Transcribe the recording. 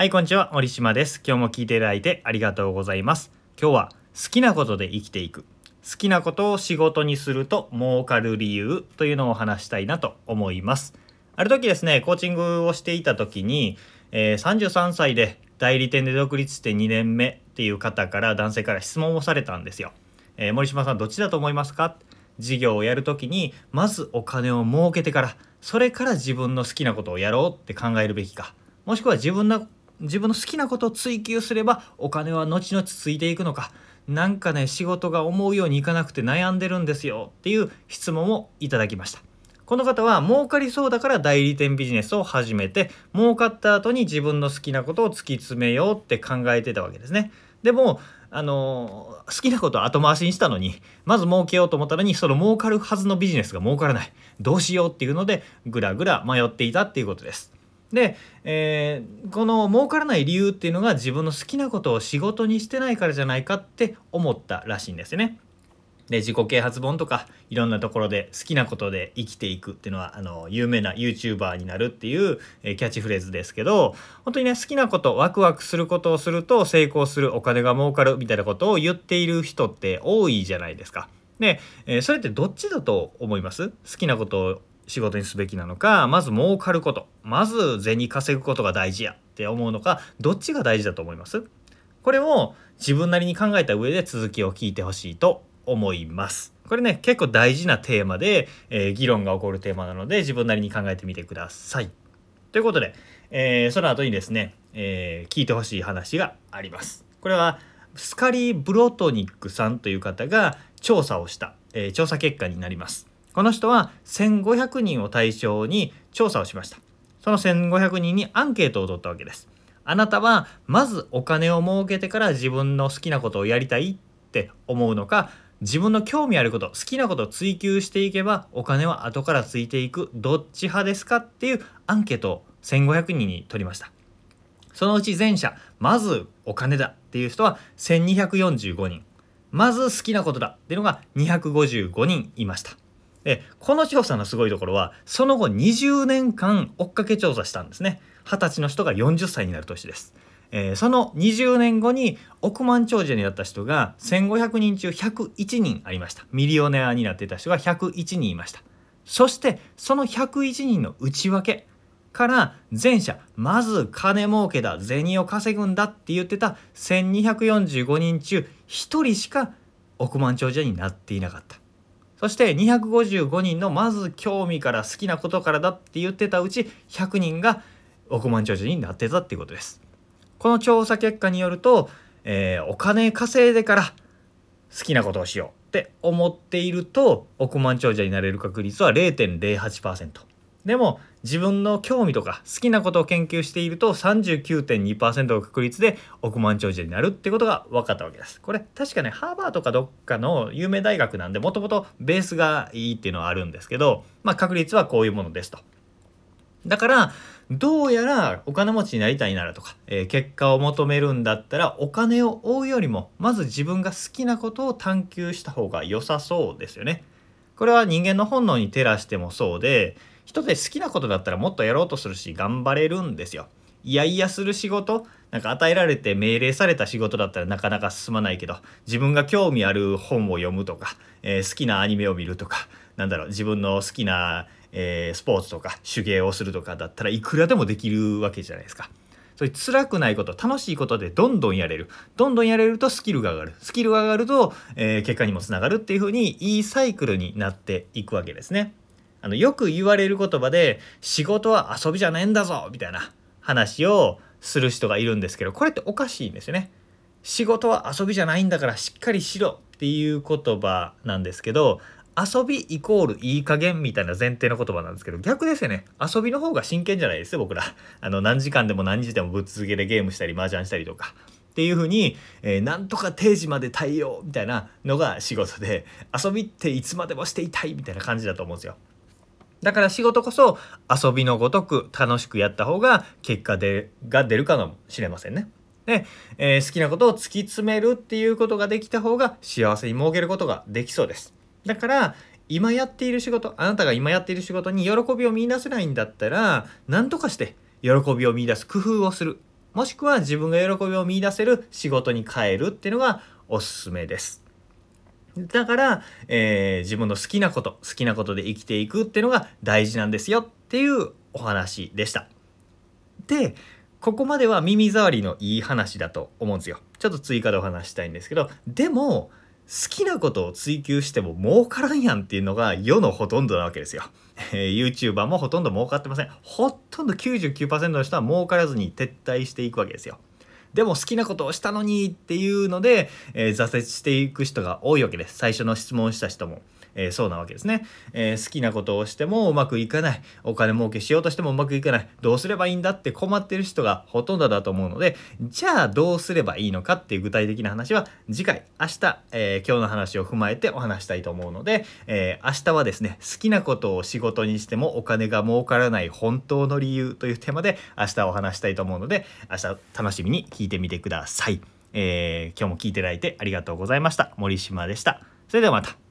はい、こんにちは。森島です。今日も聞いていただいてありがとうございます。今日は好きなことで生きていく。好きなことを仕事にすると儲かる理由というのを話したいなと思います。ある時ですね、コーチングをしていた時に、えー、33歳で代理店で独立して2年目っていう方から男性から質問をされたんですよ。えー、森島さんどっちだと思いますか？事業をやる時にまずお金を儲けてからそれから自分の好きなことをやろうって考えるべきかもしくは自分の自分の好きなことを追求すればお金は後々ついていくのか。何かね仕事が思うようにいかなくて悩んでるんですよっていう質問をいただきました。この方は儲かりそうだから代理店ビジネスを始めて儲かった後に自分の好きなことを突き詰めようって考えてたわけですね。でもあの好きなことを後回しにしたのにまず儲けようと思ったのにその儲かるはずのビジネスが儲からない。どうしようっていうのでぐらぐら迷っていたっていうことです。で、えー、この儲からない理由っていうのが自分の好きなことを仕事にしてないからじゃないかって思ったらしいんですよね。で自己啓発本とかいろんなところで好きなことで生きていくっていうのはあの有名な YouTuber になるっていう、えー、キャッチフレーズですけど本当にね好きなことワクワクすることをすると成功するお金が儲かるみたいなことを言っている人って多いじゃないですか。で、えー、それってどっちだと思います？好きなことを仕事にすべきなのかまず儲かることまず銭稼ぐことが大事やって思うのかどっちが大事だと思います？これを自分なりに考えた上で続きを聞いてほしいと思います。これね結構大事なテーマで、えー、議論が起こるテーマなので自分なりに考えてみてください。ということで、えー、その後にですね、えー、聞いてほしい話があります。これはスカリー・ブロトニックさんという方が調査をした、え調査結果になります。この人は1500人を対象に調査をしました。その1500人にアンケートを取ったわけです。あなたはまずお金を儲けてから自分の好きなことをやりたいって思うのか自分の興味あること好きなことを追求していけばお金は後からついていくどっち派ですかっていうアンケートを1500人に取りましたそのうち前者まずお金だっていう人は1245人まず好きなことだっていうのが255人いましたでこの調査のすごいところはその後20年間追っかけ調査したんですね。20歳の人が40歳になる年です。えー、その20年後に億万長者になった人が1500人中101人ありました。ミリオネアになっていた人が101人いました。そしてその101人の内訳から前者まず金儲けだ銭を稼ぐんだって言ってた1245人中1人しか億万長者になっていなかった。そして255人のまず興味から好きなことからだって言ってたうち100人が億万長者になってたっていうことです。この調査結果によると、えー、お金稼いでから好きなことをしようって思っていると億万長者になれる確率は0.08%。でも自分の興味とか好きなことを研究していると39.2%の確率で億万長者になるってことが分かったわけです。これ確かねハーバーとかどっかの有名大学なんでもともとベースがいいっていうのはあるんですけど、まあ、確率はこういうものですと。だからどうやらお金持ちになりたいならとか、えー、結果を求めるんだったらお金を追うよりもまず自分が好きなことを探求した方が良さそうですよね。これは人間の本能に照らしてもそうで人で好きなことだったらもっとやろうとするし頑張れるんですよ。いやいやする仕事なんか与えられて命令された仕事だったらなかなか進まないけど自分が興味ある本を読むとか、えー、好きなアニメを見るとかなんだろう自分の好きな、えー、スポーツとか手芸をするとかだったらいくらでもできるわけじゃないですか。そういう辛くないこと楽しいことでどんどんやれるどんどんやれるとスキルが上がるスキルが上がると、えー、結果にもつながるっていう風にいいサイクルになっていくわけですね。あのよく言われる言葉で仕事は遊びじゃないんだぞみたいな話をする人がいるんですけどこれっておかしいんですよね。仕事は遊びじゃないんだからしっかりしろっていう言葉なんですけど遊びイコールいい加減みたいな前提の言葉なんですけど逆ですよね。遊びの方が真剣じゃないですよ僕ら。あの何時間でも何時でもぶっ続けでゲームしたり麻雀したりとか。っていう風に、えー、なんとか定時まで対応みたいなのが仕事で遊びっていつまでもしていたいみたいな感じだと思うんですよ。だから仕事こそ遊びのごとく楽しくやった方が結果でが出るかもしれませんね。で、えー、好きなことを突き詰めるっていうことができた方が幸せに儲けることができそうです。だから今やっている仕事あなたが今やっている仕事に喜びを見いだせないんだったら何とかして喜びを見いだす工夫をするもしくは自分が喜びを見出せる仕事に変えるっていうのがおすすめです。だから、えー、自分の好きなこと好きなことで生きていくっていうのが大事なんですよっていうお話でした。でここまでは耳障りのいい話だと思うんですよ。ちょっと追加でお話したいんですけどでも好きなことを追求しても儲からんやんっていうのが世のほとんどなわけですよ。えー、YouTuber もほとんど儲かってません。ほとんど99%の人は儲からずに撤退していくわけですよ。でも好きなことをしたのにっていうので、えー、挫折していく人が多いわけです。最初の質問した人も。えー、そうなわけですね、えー、好きなことをしてもうまくいかないお金儲けしようとしてもうまくいかないどうすればいいんだって困ってる人がほとんどだと思うのでじゃあどうすればいいのかっていう具体的な話は次回明日、えー、今日の話を踏まえてお話したいと思うので、え明日はですね好きなことを仕事にしてもお金が儲からない本当の理由というテーマで明日お話したいと思うので明日楽しみに聞いてみてください。え今日も聞いていただいてありがとうございました。森島でした。それではまた。